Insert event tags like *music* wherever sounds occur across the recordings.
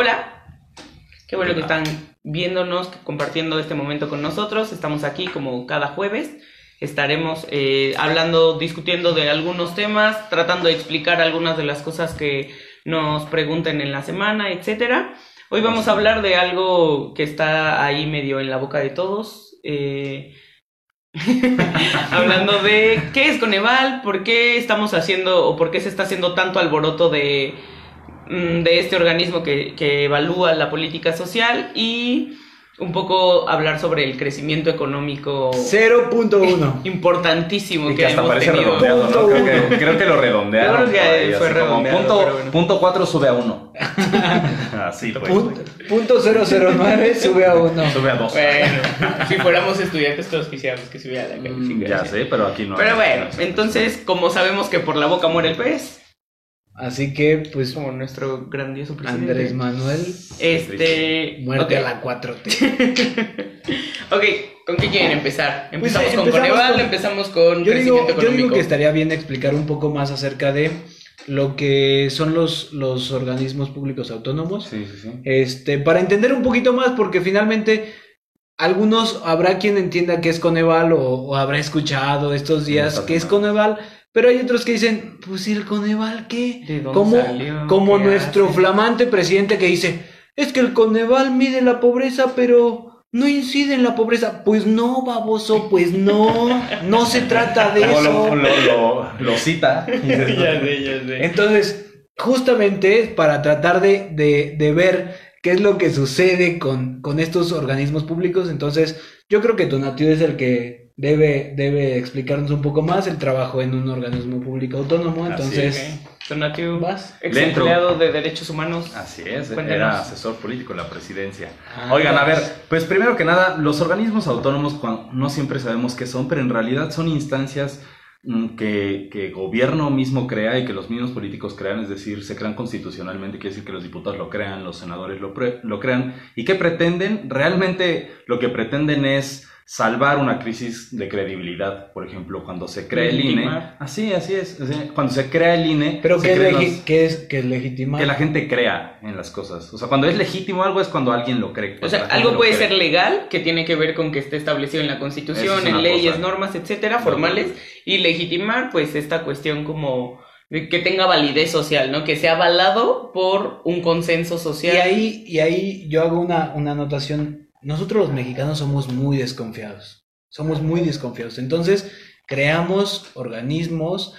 Hola, qué bueno que están viéndonos, compartiendo este momento con nosotros. Estamos aquí como cada jueves. Estaremos eh, hablando, discutiendo de algunos temas, tratando de explicar algunas de las cosas que nos pregunten en la semana, etcétera. Hoy vamos a hablar de algo que está ahí medio en la boca de todos. eh, *laughs* hablando de qué es Coneval, por qué estamos haciendo o por qué se está haciendo tanto alboroto de, de este organismo que, que evalúa la política social y un poco hablar sobre el crecimiento económico 0.1. *laughs* importantísimo Y que, que hasta hemos parece tenido. redondeado, ¿no? Creo que, creo que lo redondearon. Creo que fue redondeado, Punto, bueno. punto 4 sube a 1. *laughs* Así pues. Punto, punto 009 sube a 1. Sube a 2. Bueno, si fuéramos estudiantes todos quisiéramos que subiera la calificación. Mm, ya sé, pero aquí no. Pero bueno, entonces, como sabemos que por la boca muere el pez, Así que, pues, como nuestro grandioso presidente. Andrés Manuel, Este. muerte a la 4T. *laughs* ok, ¿con qué quieren empezar? Pues, ¿Empezamos eh, con Coneval con- o empezamos con Yo digo, yo digo que estaría bien explicar un poco más acerca de lo que son los, los organismos públicos autónomos. Sí, sí, sí. Este, para entender un poquito más, porque finalmente algunos habrá quien entienda que es Coneval o, o habrá escuchado estos días Esta que es. Coneval, pero hay otros que dicen, pues ¿y el Coneval qué? ¿De dónde Como, salió? como ¿Qué nuestro hace? flamante presidente que dice, es que el Coneval mide la pobreza, pero no incide en la pobreza. Pues no, baboso, pues no, no se trata de eso. lo, lo, lo, lo cita. *laughs* dices, ya sé, ya sé. Entonces, justamente para tratar de, de- de ver qué es lo que sucede con, con estos organismos públicos, entonces yo creo que Tonatiuh es el que debe, debe explicarnos un poco más el trabajo en un organismo público autónomo. Así Entonces. Tonatiuh, vas. ex Dentro. empleado de derechos humanos. Así es, Cuéntanos. era asesor político en la presidencia. Ah, Oigan, a ver, pues. primero que nada, los organismos autónomos no siempre sabemos qué son, pero en realidad son instancias mm, que, que gobierno mismo crea y que los mismos políticos crean, es decir, se crean constitucionalmente, quiere decir que los diputados lo crean, los senadores lo, lo crean, y que pretenden, realmente lo que pretenden es salvar una crisis de credibilidad, por ejemplo, cuando se crea el INE. Legitimar. Así, así es, así, cuando se crea el INE, Pero se ¿qué es, los- qué es, qué es legitimar? que la gente crea en las cosas. O sea, cuando es legítimo algo es cuando alguien lo cree. O sea, algo puede cree. ser legal, que tiene que ver con que esté establecido en la Constitución, es en leyes, cosa. normas, etcétera, formales, y legitimar, pues, esta cuestión como que tenga validez social, ¿no? Que sea avalado por un consenso social. Y ahí, y ahí yo hago una, una anotación. Nosotros los mexicanos somos muy desconfiados. Somos muy desconfiados. Entonces, creamos organismos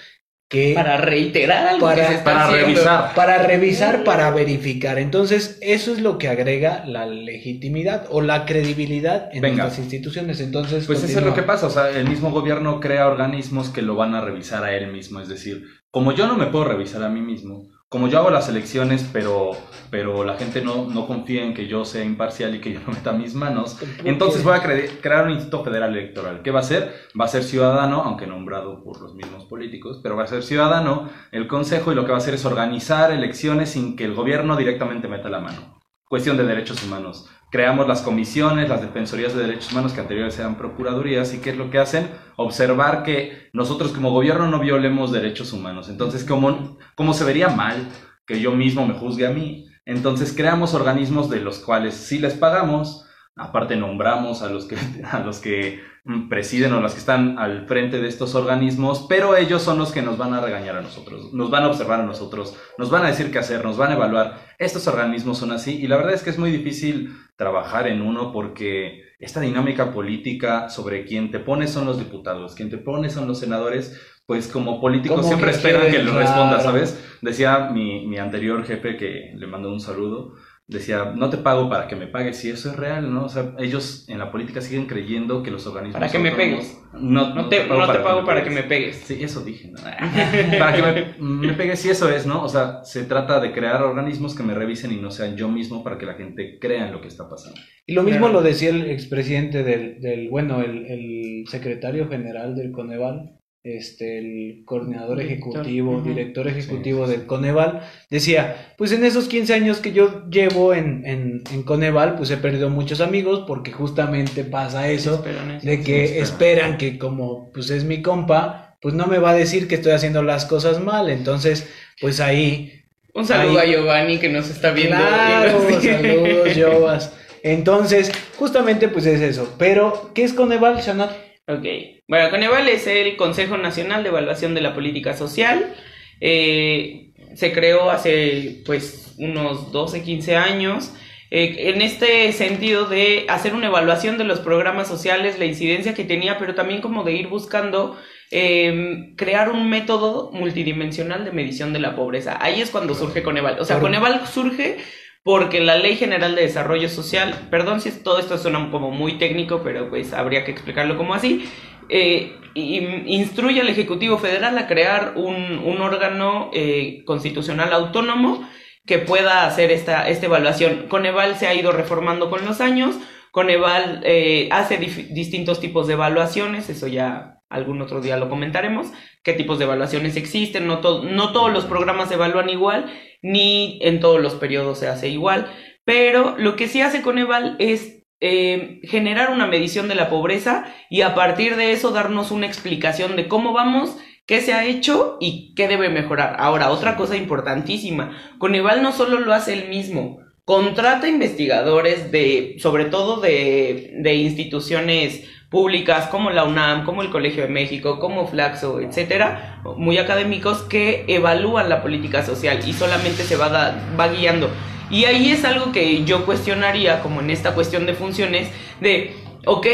que para reiterar algo Para- que se está para haciendo. revisar. para revisar, para verificar. Entonces, eso es lo que agrega la legitimidad o la credibilidad en Venga. nuestras instituciones. Entonces, Pues eso es lo que pasa, o sea, el mismo gobierno crea organismos que lo van a revisar a él mismo, es decir, como yo no me puedo revisar a mí mismo, como yo hago las elecciones, pero, pero la gente no, no confía en que yo sea imparcial y que yo no *laughs* meta mis manos, entonces voy a cre- crear un Instituto Federal Electoral. ¿Qué va a ser? Va a ser ciudadano, aunque nombrado por los mismos políticos, pero va a ser ciudadano el Consejo y lo que va a hacer es organizar elecciones sin que el gobierno directamente meta la mano. Cuestión de derechos humanos. Creamos las comisiones, las defensorías de derechos humanos que anteriormente eran procuradurías y qué es lo que hacen? Observar que nosotros como gobierno no violemos derechos humanos. Entonces, como, como se vería mal que yo mismo me juzgue a mí, entonces creamos organismos de los cuales sí les pagamos, aparte nombramos a los que, *laughs* a los que mm, presiden o los que están al frente de estos organismos, pero ellos son los que nos van a regañar a nosotros, nos van a observar a nosotros, nos van a decir qué hacer, nos van a evaluar. Estos organismos son así y la verdad es que es muy difícil trabajar en uno porque esta dinámica política sobre quien te pone son los diputados, quien te pone son los senadores, pues como políticos siempre que esperan que lo responda, claro. ¿sabes? Decía mi, mi anterior jefe que le mandó un saludo, decía, no te pago para que me pagues, y eso es real, ¿no? O sea, ellos en la política siguen creyendo que los organismos... Para que me pegues. No, No te, no te pago para que me pegues. Sí, eso dije. ¿no? *laughs* para que me, me pegues, sí, eso es, ¿no? O sea, se trata de crear organismos que me revisen y no sean yo mismo para que la gente crea en lo que está pasando. Y lo mismo lo decía el expresidente del, del bueno, el, el secretario general del Coneval, este, el coordinador Director, ejecutivo, director ejecutivo Sí, sí, del Coneval, decía, pues en esos 15 años que yo llevo en, en, en Coneval, pues he perdido muchos amigos porque justamente pasa eso, Esperan eso. de que Sí, esperan que como pues es mi compa, pues no me va a decir que estoy haciendo las cosas mal, entonces pues ahí Un saludo Ahí- a Giovanni que nos está viendo. Claro, *laughs* nos saludos, Jovas. Entonces, justamente pues es eso. Pero, ¿qué es Coneval, Shanat? Ok. Bueno, Coneval es el Consejo Nacional de Evaluación de la Política Social. Eh, se creó hace pues unos 12, 15 años. eh, en este sentido de hacer una evaluación de los programas sociales, la incidencia que tenía, pero también como de ir buscando eh, crear un método multidimensional de medición de la pobreza. Ahí es cuando surge Coneval. O sea, Coneval surge porque la Ley General de Desarrollo Social, perdón si todo esto suena como muy técnico, pero pues habría que explicarlo como así, eh, in- instruye al Ejecutivo Federal a crear un, un órgano eh, constitucional autónomo que pueda hacer esta, esta evaluación. Coneval se ha ido reformando con los años, Coneval eh, hace distintos tipos de evaluaciones, eso ya algún otro día lo comentaremos, qué tipos de evaluaciones existen, no, no todos los programas se evalúan igual, ni en todos los periodos se hace igual, pero lo que sí hace Coneval es eh, generar una medición de la pobreza y a partir de eso darnos una explicación de cómo vamos, qué se ha hecho y qué debe mejorar. Ahora, otra cosa importantísima, Coneval no solo lo hace él mismo, contrata investigadores de, sobre todo de, de instituciones públicas como la UNAM, como el Colegio de México, como Flaxo, etcétera, muy académicos que evalúan la política social y solamente se va, da- va guiando. Y ahí es algo que yo cuestionaría, como en esta cuestión de funciones, de, ok,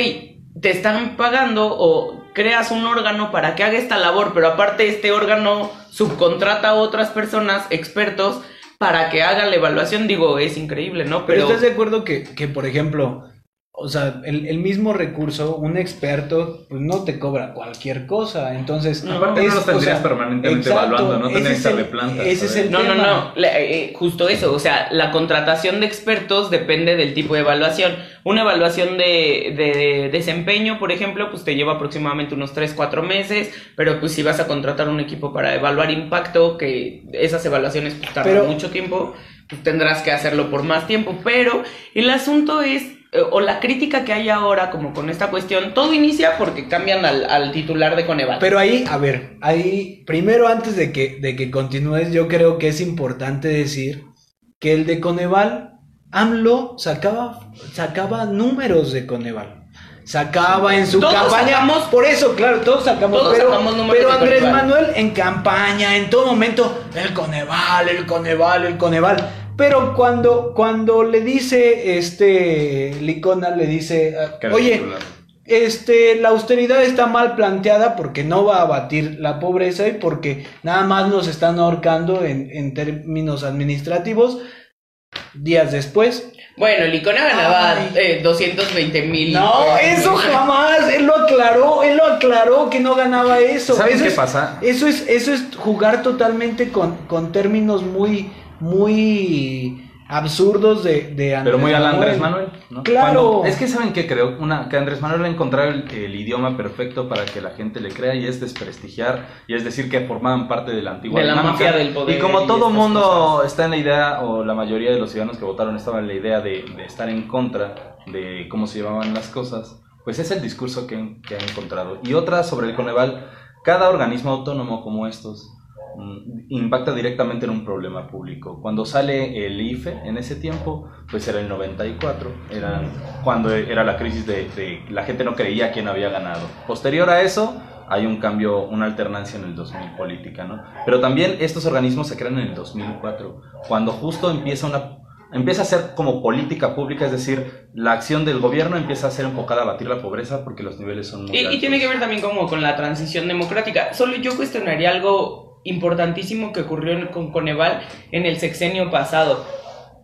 te están pagando o creas un órgano para que haga esta labor, pero aparte este órgano subcontrata a otras personas, expertos, para que hagan la evaluación, digo, es increíble, ¿no? Pero, ¿estás de acuerdo que, que, por ejemplo, o sea, el, el mismo recurso, un experto, pues no te cobra cualquier cosa. Entonces, No, Aparte no es, los o tendrías sea, permanentemente exacto, evaluando, no tendrías es que el- darle planta. ese es el No, no, tema. no, la- eh, justo eso, o sea, la contratación de expertos depende del tipo de evaluación. Una evaluación de, de desempeño, por ejemplo, pues te lleva aproximadamente unos 3, 4 meses, pero pues si vas a contratar un equipo para evaluar impacto, que esas evaluaciones pues, tardan Pero- mucho tiempo, pues tendrás que hacerlo por más tiempo. Pero el asunto es, o la crítica que hay ahora como con esta cuestión, todo inicia porque cambian al, al titular de Coneval. Pero ahí, a ver, ahí, primero antes de que, de que continúes, yo creo que es importante decir que el de Coneval, AMLO sacaba, sacaba números de Coneval. Sacaba en su Todos campaña. sacamos- por eso, claro, todos sacamos. Todos pero sacamos números pero Andrés Coneval. Manuel en campaña, en todo momento, el Coneval, el Coneval, el Coneval. Pero cuando, cuando le dice este Licona, le dice, ah, oye, este, la austeridad está mal planteada porque no va a abatir la pobreza y porque nada más nos están ahorcando en, en términos administrativos. Días después. Bueno, Licona ganaba Ay. eh, 220 mil. No, eso jamás. Él lo aclaró. Él lo aclaró que no ganaba eso. ¿Saben eso qué es, pasa? Eso es, eso es jugar totalmente con, con términos muy, muy absurdos de, de Andrés Pero muy al Andrés Manuel, ¿no? Claro. Cuando- es que saben que creo Una, que Andrés Manuel ha encontrado el, el idioma perfecto para que la gente le crea y es desprestigiar y es decir que formaban parte de la antigua De la dinámica. mafia del poder Y como y todo mundo cosas. está en la idea, o la mayoría de los ciudadanos que votaron estaba en la idea de, de estar en contra de cómo se llevaban las cosas, pues es el discurso que, que ha encontrado. Y otra sobre el Coneval, cada organismo autónomo como estos impacta directamente en un problema público. Cuando sale el IFE en ese tiempo, pues era el 94, era cuando era la crisis de, de la gente no creía quién había ganado. Posterior a eso, hay un cambio, una alternancia en el 2000 política, ¿no? Pero también estos organismos se crean en el 2004, cuando justo empieza una empieza a ser como política pública, es decir, la acción del gobierno empieza a ser enfocada a batir la pobreza porque los niveles son muy Y, y altos. tiene que ver también como con la transición democrática. Solo yo cuestionaría algo importantísimo que ocurrió con Coneval en el sexenio pasado.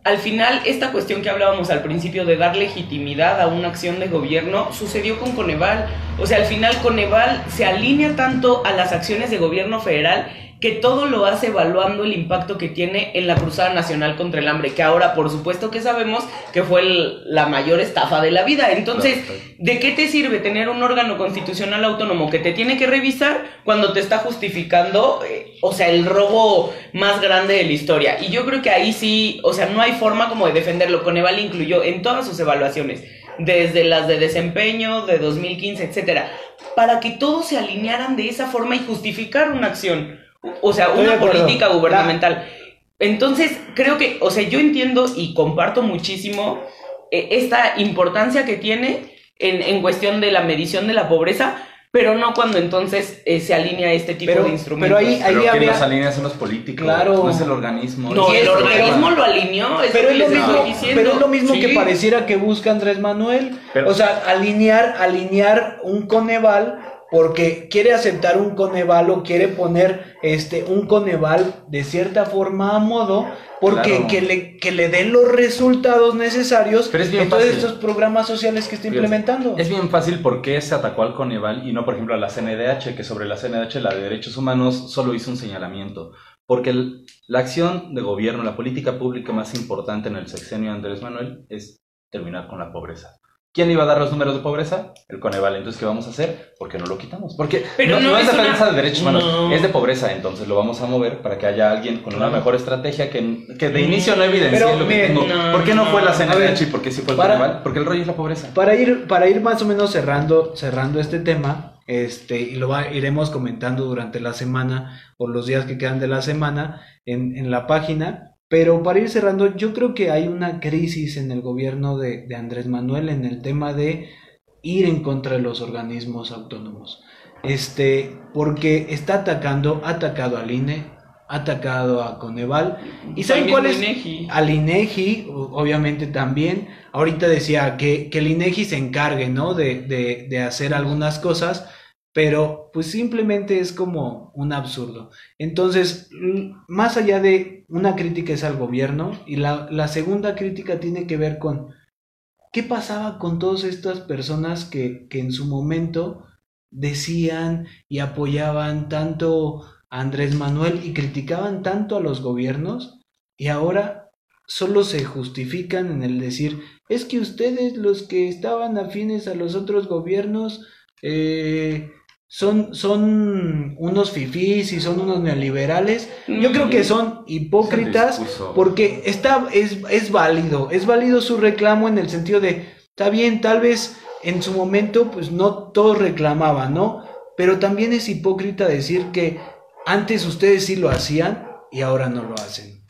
Al final, esta cuestión que hablábamos al principio de dar legitimidad a una acción de gobierno sucedió con Coneval. O sea, al final Coneval se alinea tanto a las acciones de gobierno federal que todo lo hace evaluando el impacto que tiene en la Cruzada Nacional contra el Hambre, que ahora por supuesto que sabemos que fue el- la mayor estafa de la vida. Entonces. ¿De qué te sirve tener un órgano constitucional autónomo que te tiene que revisar cuando te está justificando, eh, o sea, el robo más grande de la historia? Y yo creo que ahí sí, o sea, no hay forma como de defenderlo. Coneval incluyó en todas sus evaluaciones, desde las de desempeño, de 2015, etcétera, para que todos se alinearan de esa forma y justificar una acción, o sea, una política gubernamental. entonces, creo que, o sea, yo entiendo y comparto muchísimo eh, esta importancia que tiene en, en cuestión de la medición de la pobreza, pero no cuando entonces eh, se alinea este tipo Pero- de instrumentos. pero ahí- Pero que había- los alinean son los políticos, Claro. no es el organismo. No, es el el organismo lo alineó, es Pero lo es, lo mismo, diciendo. pero es lo mismo Sí. que pareciera que busca Andrés Manuel. Pero- o sea, alinear, alinear un Coneval porque quiere aceptar un Coneval o quiere poner este un Coneval de cierta forma a modo porque Claro. que, le, que le den los resultados necesarios Pero es bien en todos fácil. estos programas sociales que está implementando. Es bien fácil por qué se atacó al Coneval y no, por ejemplo, a la CNDH, que sobre la CNDH, la de Derechos Humanos, solo hizo un señalamiento. Porque el- la acción de gobierno, la política pública más importante en el sexenio de Andrés Manuel es terminar con la pobreza. ¿Quién iba a dar los números de pobreza? El Coneval. Entonces, ¿qué vamos a hacer? ¿Por qué no lo quitamos? Porque Pero no, no no es defensa una- de derechos humanos, No. es de pobreza. Entonces, lo vamos a mover para que haya alguien con una mejor estrategia que, que de inicio no evidencie Pero, lo que miren, tengo. no, ¿Por qué no fue la no. A CNDH ver, y por qué sí fue el para- Coneval? Porque el rollo es la pobreza. Para ir, para ir más o menos cerrando, cerrando este tema, este, y lo va- iremos comentando durante la semana o los días que quedan de la semana en, en la página. Pero para ir cerrando, yo creo que hay una crisis en el gobierno de, de Andrés Manuel en el tema de ir en contra de los organismos autónomos. Este, porque está atacando, ha atacado al INE, ha atacado a Coneval. ¿Y saben cuál es? INEGI. Al INEGI, o- obviamente también. Ahorita decía que, que el INEGI se encargue, ¿no? De, de, de hacer algunas cosas, pero pues simplemente es como un absurdo. Entonces, l- más allá de una crítica es al gobierno, y la, la segunda crítica tiene que ver con qué pasaba con todas estas personas que, que en su momento decían y apoyaban tanto a Andrés Manuel y criticaban tanto a los gobiernos y ahora solo se justifican en el decir es que ustedes los que estaban afines a los otros gobiernos eh, son, son unos fifís y son unos neoliberales. Yo creo que son hipócritas porque está, es, es válido, es válido su reclamo en el sentido de, está bien, tal vez en su momento pues no todos reclamaban, ¿no? Pero también es hipócrita decir que antes ustedes sí lo hacían y ahora no lo hacen.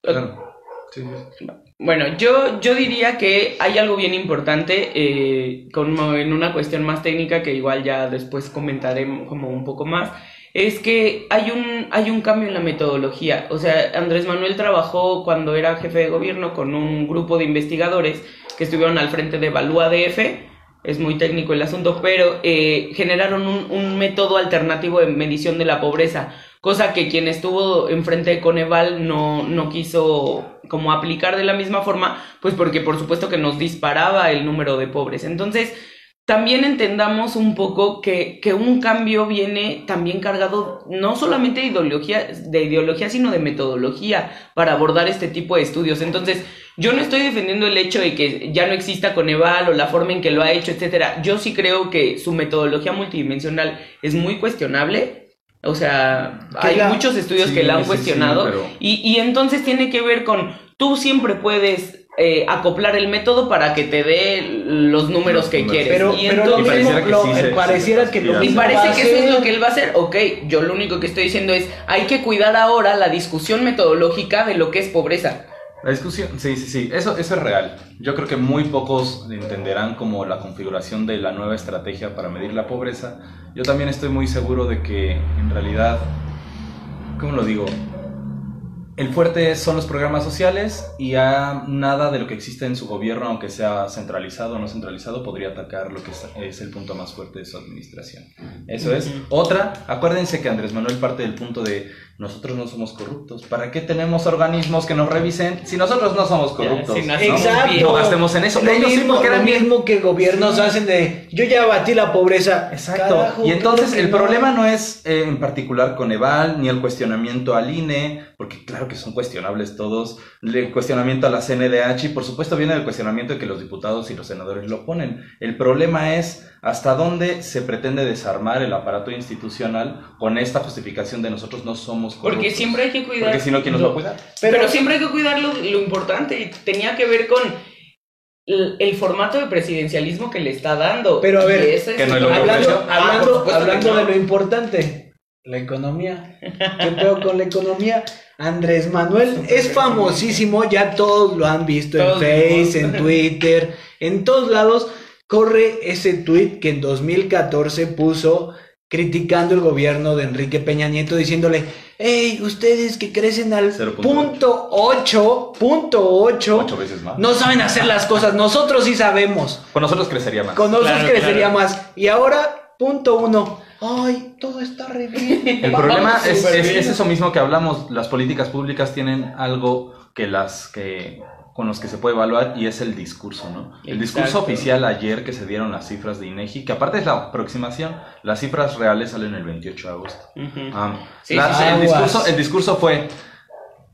Claro. Sí, sí. Bueno, yo, yo diría que hay algo bien importante eh, como en una cuestión más técnica que igual ya después comentaré como un poco más. Es que hay un, hay un cambio en la metodología. O sea, Andrés Manuel trabajó cuando era jefe de gobierno con un grupo de investigadores que estuvieron al frente de Evalúa DF. Es muy técnico el asunto, pero eh, generaron un, un método alternativo de medición de la pobreza cosa que quien estuvo enfrente de Coneval no, no quiso como aplicar de la misma forma, pues porque por supuesto que nos disparaba el número de pobres. Entonces, también entendamos un poco que, que un cambio viene también cargado no solamente de ideología, de ideología, sino de metodología para abordar este tipo de estudios. Entonces, yo no estoy defendiendo el hecho de que ya no exista Coneval o la forma en que lo ha hecho, etcétera. Yo sí creo que su metodología multidimensional es muy cuestionable. O sea, hay la- muchos estudios Sí, que la han sí, sí, cuestionado pero- y, y entonces tiene que ver con, tú siempre puedes eh, acoplar el método para que te dé los números Los que números. quieres. Pero, y entonces- pareciera que lo- y parece que eso es lo que él va a hacer. Ok, yo lo único que estoy diciendo es, hay que cuidar ahora la discusión metodológica de lo que es pobreza. La discusión, sí, sí, sí, eso, eso es real. Yo creo que muy pocos entenderán como la configuración de la nueva estrategia para medir la pobreza. Yo también estoy muy seguro de que en realidad, ¿cómo lo digo? El fuerte son los programas sociales y a nada de lo que existe en su gobierno, aunque sea centralizado o no centralizado, podría atacar lo que es, el punto más fuerte de su administración. Eso es. Otra, acuérdense que Andrés Manuel parte del punto de nosotros no somos corruptos. ¿Para qué tenemos organismos que nos revisen si nosotros no somos corruptos? Ya, si no Exacto. No gastemos en eso. Lo Ellos mismo, lo mismo que gobiernos Sí. hacen de yo ya abatí la pobreza. Exacto. Carajo, y entonces el no. problema no es eh, en particular con Eval ni el cuestionamiento al INE, porque claro que son cuestionables todos, el cuestionamiento a la CNDH y por supuesto viene el cuestionamiento de que los diputados y los senadores lo ponen. El problema es hasta dónde se pretende desarmar el aparato institucional con esta justificación de nosotros no somos corruptos. Porque siempre hay que cuidar. Porque si no, ¿quién nos va a cuidar? Pero, Pero- siempre hay que cuidar lo, lo importante. y Tenía que ver con el, el formato de presidencialismo que le está dando. Pero a ver, es que no es lo. Hablando, ofreció. Ah, hablando, hablando no. de lo importante, La economía. ¿Qué pedo con la economía? Andrés Manuel es famosísimo, ya todos lo han visto en Todos Face, en vimos. Twitter, en todos lados. Corre ese tweet que en 2014 puso criticando el gobierno de Enrique Peña Nieto, diciéndole, hey, ustedes que crecen al 0.8. punto 8, punto 8, Ocho veces más. no saben hacer las cosas, nosotros sí sabemos. Con nosotros crecería más. Con nosotros Claro, crecería claro. más. Y ahora, punto uno. Ay, todo está re bien. *laughs* El problema es, eso mismo que hablamos. Las políticas públicas tienen algo que las que con los que se puede evaluar y es el discurso, ¿no? El discurso oficial ayer que se dieron las cifras de INEGI, que aparte es la aproximación, las cifras reales salen el 28 de agosto. Ujú. Sí, la- sí, sí. el, Aguas. discurso, el discurso fue,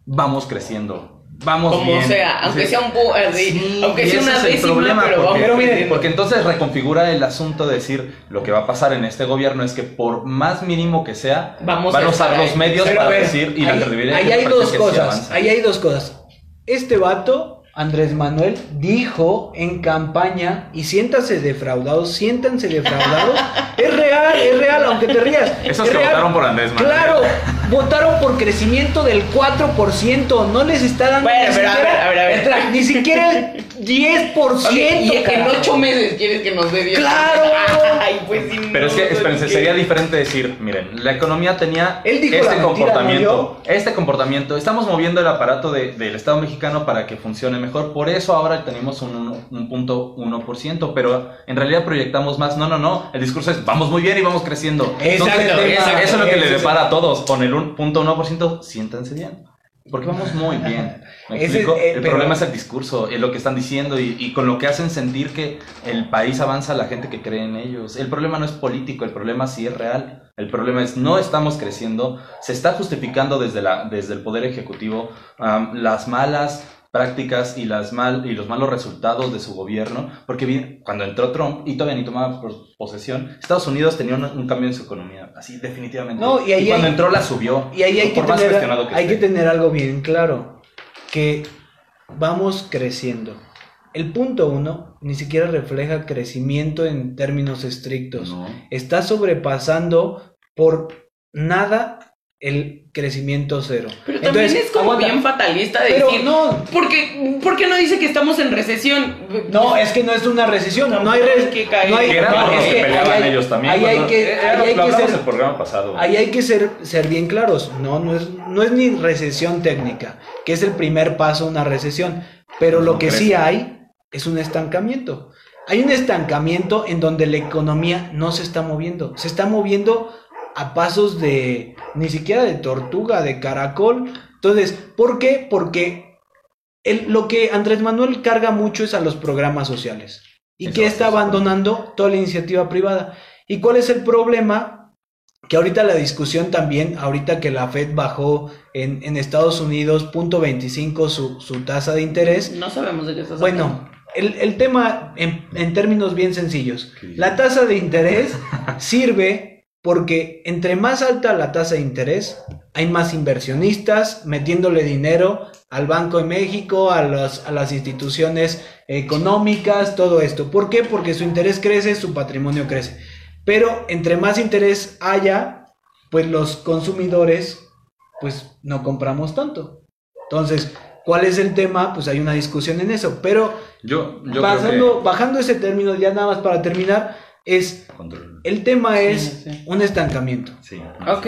vamos creciendo, vamos Como bien. sea, aunque sea un Sí, aunque sea ese una es el décima, problema, pero porque, vamos miren, porque entonces reconfigura el asunto de decir lo que va a pasar en este gobierno es que por más mínimo que sea, Vamos van a usar los medios Pero para ver, decir y la ahí, hay dos cosas. ahí hay dos cosas. Este vato, Andrés Manuel, dijo en campaña, y siéntase defraudados, siéntanse defraudados. *laughs* es real, es real, aunque te rías. Esos es que real. votaron por Andrés Manuel. Claro, votaron por crecimiento del 4%. No les está dando Bueno, ni, pero a siquiera, ver, a ver, a ver. Ni siquiera el 10%. Ok, y en carajo. ocho meses quieres que nos dé 10. ¡Claro! *laughs* Ay, pues sí. Pero es que, espérense, que- sería diferente decir, miren, la economía tenía Él dijo la este mentira, comportamiento, este comportamiento, estamos moviendo el aparato de- del Estado mexicano para que funcione mejor, por eso ahora tenemos un, uno- un punto 1%, pero en realidad proyectamos más, no, no, no, el discurso es, vamos muy bien y vamos creciendo. Exacto, Entonces, exacto, eso es lo que le depara a todos, con el un- punto 1%, siéntanse bien. Porque vamos muy bien. *laughs* ¿Me explico? eh, el pero- problema es el discurso, es lo que están diciendo y, y con lo que hacen sentir que el país avanza la gente que cree en ellos. El problema no es político, el problema sí es real. El problema es no estamos creciendo, se está justificando desde, la, desde el Poder Ejecutivo las malas prácticas y, las mal, y los malos resultados de su gobierno, porque vi- cuando entró Trump y todavía ni tomaba pos- posesión, Estados Unidos tenía un, un cambio en su economía, así definitivamente. No, y ahí cuando hay- entró la subió. Y ahí hay, que por más tener, cuestionado que hay que tener algo bien claro, que vamos creciendo. El punto uno ni siquiera refleja crecimiento en términos estrictos. No. Está sobrepasando por nada el crecimiento cero. Pero también Entonces, es como aguanta. bien fatalista de Pero decir. no, ¿por qué, por qué no dice que estamos en recesión? no, es que no es una recesión, no hay, que caer. no hay- ellos también. ahí hay que- ahí lo hay que hablamos ser- el programa pasado. Ahí hay que ser, ser bien claros, no, no es, no es ni recesión técnica, que es el primer paso a una recesión, pero No lo que sí hay es un estancamiento. Hay un estancamiento en donde la economía no se está moviendo, se está moviendo a pasos de, ni siquiera de tortuga, de caracol. Entonces, ¿por qué? Porque el- lo que Andrés Manuel carga mucho es a los programas sociales y Eso que es, está abandonando toda la iniciativa privada. ¿Y cuál es el problema? Que ahorita la discusión también, ahorita que la Fed bajó en, en Estados Unidos, punto 25 su, su tasa de interés. No sabemos de qué estás Bueno, el, el tema en, en términos bien sencillos. La tasa de interés *laughs* sirve porque entre más alta la tasa de interés, hay más inversionistas metiéndole dinero al Banco de México, a, los- a las instituciones económicas, todo esto. ¿Por qué? Porque su interés crece, su patrimonio crece. Pero entre más interés haya, pues los consumidores, pues no compramos tanto. Entonces, ¿cuál es el tema? Pues hay una discusión en eso. Pero Yo, yo Pasando- creo bajando ese término, ya nada más para terminar, es. Control. el tema es sí. un estancamiento. Sí. Ok.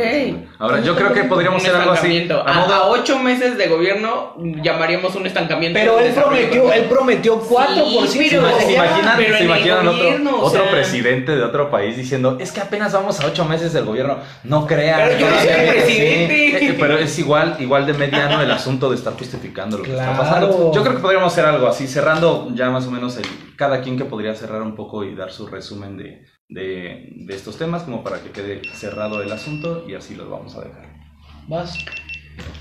Ahora, yo creo que podríamos hacer algo así. A A, modo- a ocho meses de gobierno llamaríamos un estancamiento. Pero él prometió, él prometió 4%. Sí, ¿Se pero- imag- se imaginan, pero se el imaginan otro, otro presidente de otro país diciendo, es que apenas vamos a ocho meses del gobierno? No crean. Pero yo no soy todavía- presidente. Sí, eh, pero es igual, igual de mediano el asunto de estar justificando lo que está pasando. Yo creo que podríamos hacer algo así, cerrando ya más o menos el, cada quien que podría cerrar un poco y dar su resumen de, de, estos temas, como para que quede cerrado el asunto y así lo vamos a dejar. Vas.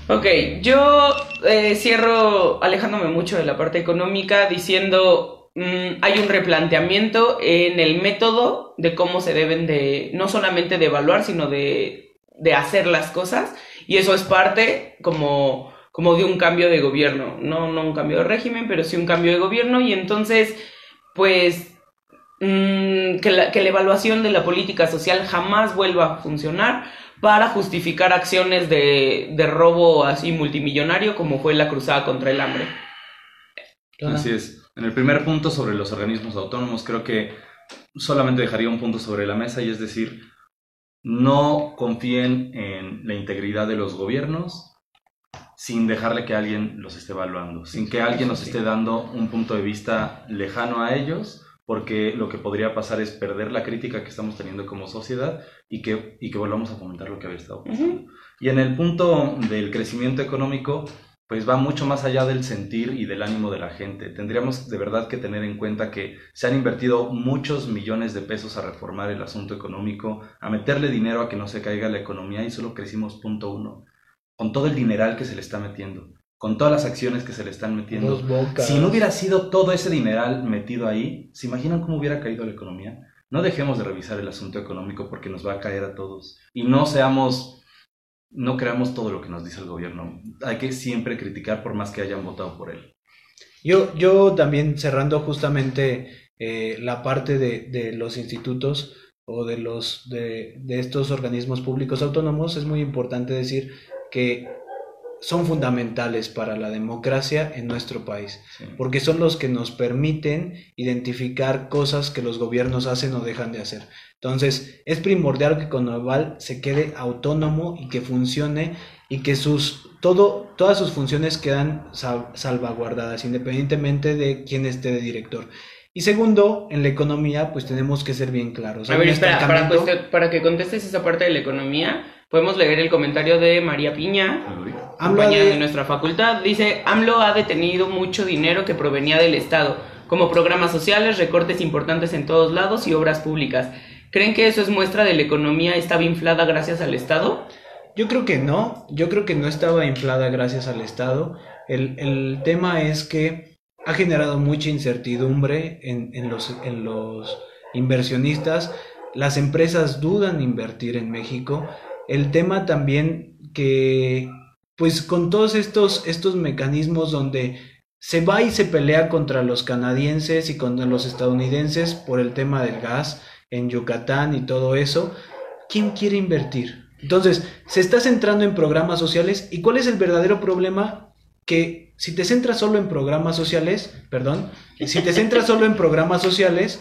Ok, yo eh, cierro alejándome mucho de la parte económica diciendo mm, hay un replanteamiento en el método de cómo se deben de, no solamente de evaluar, sino de, de hacer las cosas y eso es parte como, como de un cambio de gobierno, no, no un cambio de régimen, pero sí un cambio de gobierno y entonces pues mm, que, la, que la evaluación de la política social jamás vuelva a funcionar para justificar acciones de, de robo así multimillonario como fue la cruzada contra el hambre. Así es. En el primer punto sobre los organismos autónomos, creo que solamente dejaría un punto sobre la mesa y es decir, no confíen en la integridad de los gobiernos sin dejarle que alguien los esté evaluando, sin que alguien nos esté dando un punto de vista lejano a ellos, porque lo que podría pasar es perder la crítica que estamos teniendo como sociedad y que, y que volvamos a fomentar lo que había estado pasando. Y en el punto del crecimiento económico, pues va mucho más allá del sentir y del ánimo de la gente. Tendríamos de verdad que tener en cuenta que se han invertido muchos millones de pesos a reformar el asunto económico, a meterle dinero a que no se caiga la economía y solo crecimos punto uno. Con todo el dineral que se le está metiendo, con todas las acciones que se le están metiendo. Si no hubiera sido todo ese dineral metido ahí, ¿se imaginan cómo hubiera caído la economía? No dejemos de revisar el asunto económico porque nos va a caer a todos. Y no seamos no creamos todo lo que nos dice el gobierno. Hay que siempre criticar por más que hayan votado por él. Yo, yo también cerrando justamente eh, la parte de, los institutos o de, los, de, de estos organismos públicos autónomos, es muy importante decir que son fundamentales para la democracia en nuestro país, porque son los que nos permiten identificar cosas que los gobiernos hacen o dejan de hacer. Entonces, es primordial que Conoval se quede autónomo y que funcione y que sus, todo, todas sus funciones quedan salvaguardadas, independientemente de quién esté de director. Y segundo, en la economía, pues tenemos que ser bien claros. A ver, espera, para, para que contestes esa parte de la economía, Podemos leer el comentario de María Piña, compañera de... nuestra facultad. Dice, AMLO ha detenido mucho dinero que provenía del Estado, como programas sociales, recortes importantes en todos lados y obras públicas. ¿Creen que eso es muestra de la economía estaba inflada gracias al Estado? Yo creo que no, yo creo que no estaba inflada gracias al Estado. El, el tema es que ha generado mucha incertidumbre en, en, los, en los inversionistas. Las empresas dudan invertir en México el tema también que, pues con todos estos, estos mecanismos donde se va y se pelea contra los canadienses y contra los estadounidenses por el tema del gas en Yucatán y todo eso, ¿quién quiere invertir? Entonces, se está centrando en programas sociales y ¿cuál es el verdadero problema? Que si te centras solo en programas sociales, perdón, si te centras solo en programas sociales,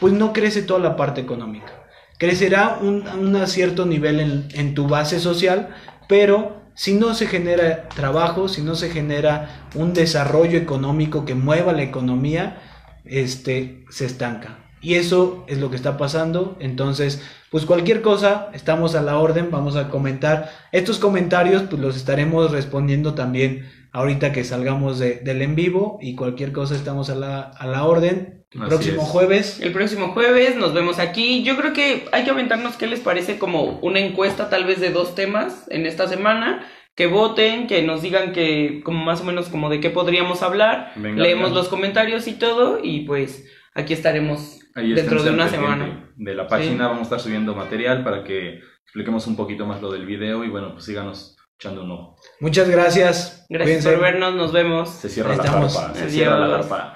pues no crece toda la parte económica crecerá un, un cierto nivel en, en tu base social, pero si no se genera trabajo, si no se genera un desarrollo económico que mueva la economía, este, se estanca. Y eso es lo que está pasando. Entonces, pues cualquier cosa, estamos a la orden, vamos a comentar. Estos comentarios, pues los estaremos respondiendo también ahorita que salgamos de, del en vivo y cualquier cosa estamos a la, a la orden. El próximo jueves. El próximo jueves nos vemos aquí. Yo creo que hay que aventarnos qué les parece como una encuesta tal vez de dos temas en esta semana. Que voten, que nos digan que como más o menos como de qué podríamos hablar. Leemos los comentarios y todo y pues aquí estaremos dentro de una semana. De la página vamos a estar subiendo material para que expliquemos un poquito más lo del video y bueno, pues síganos echando un ojo. Muchas gracias. Gracias por vernos, nos vemos. Se cierra la carpa. Se cierra la carpa.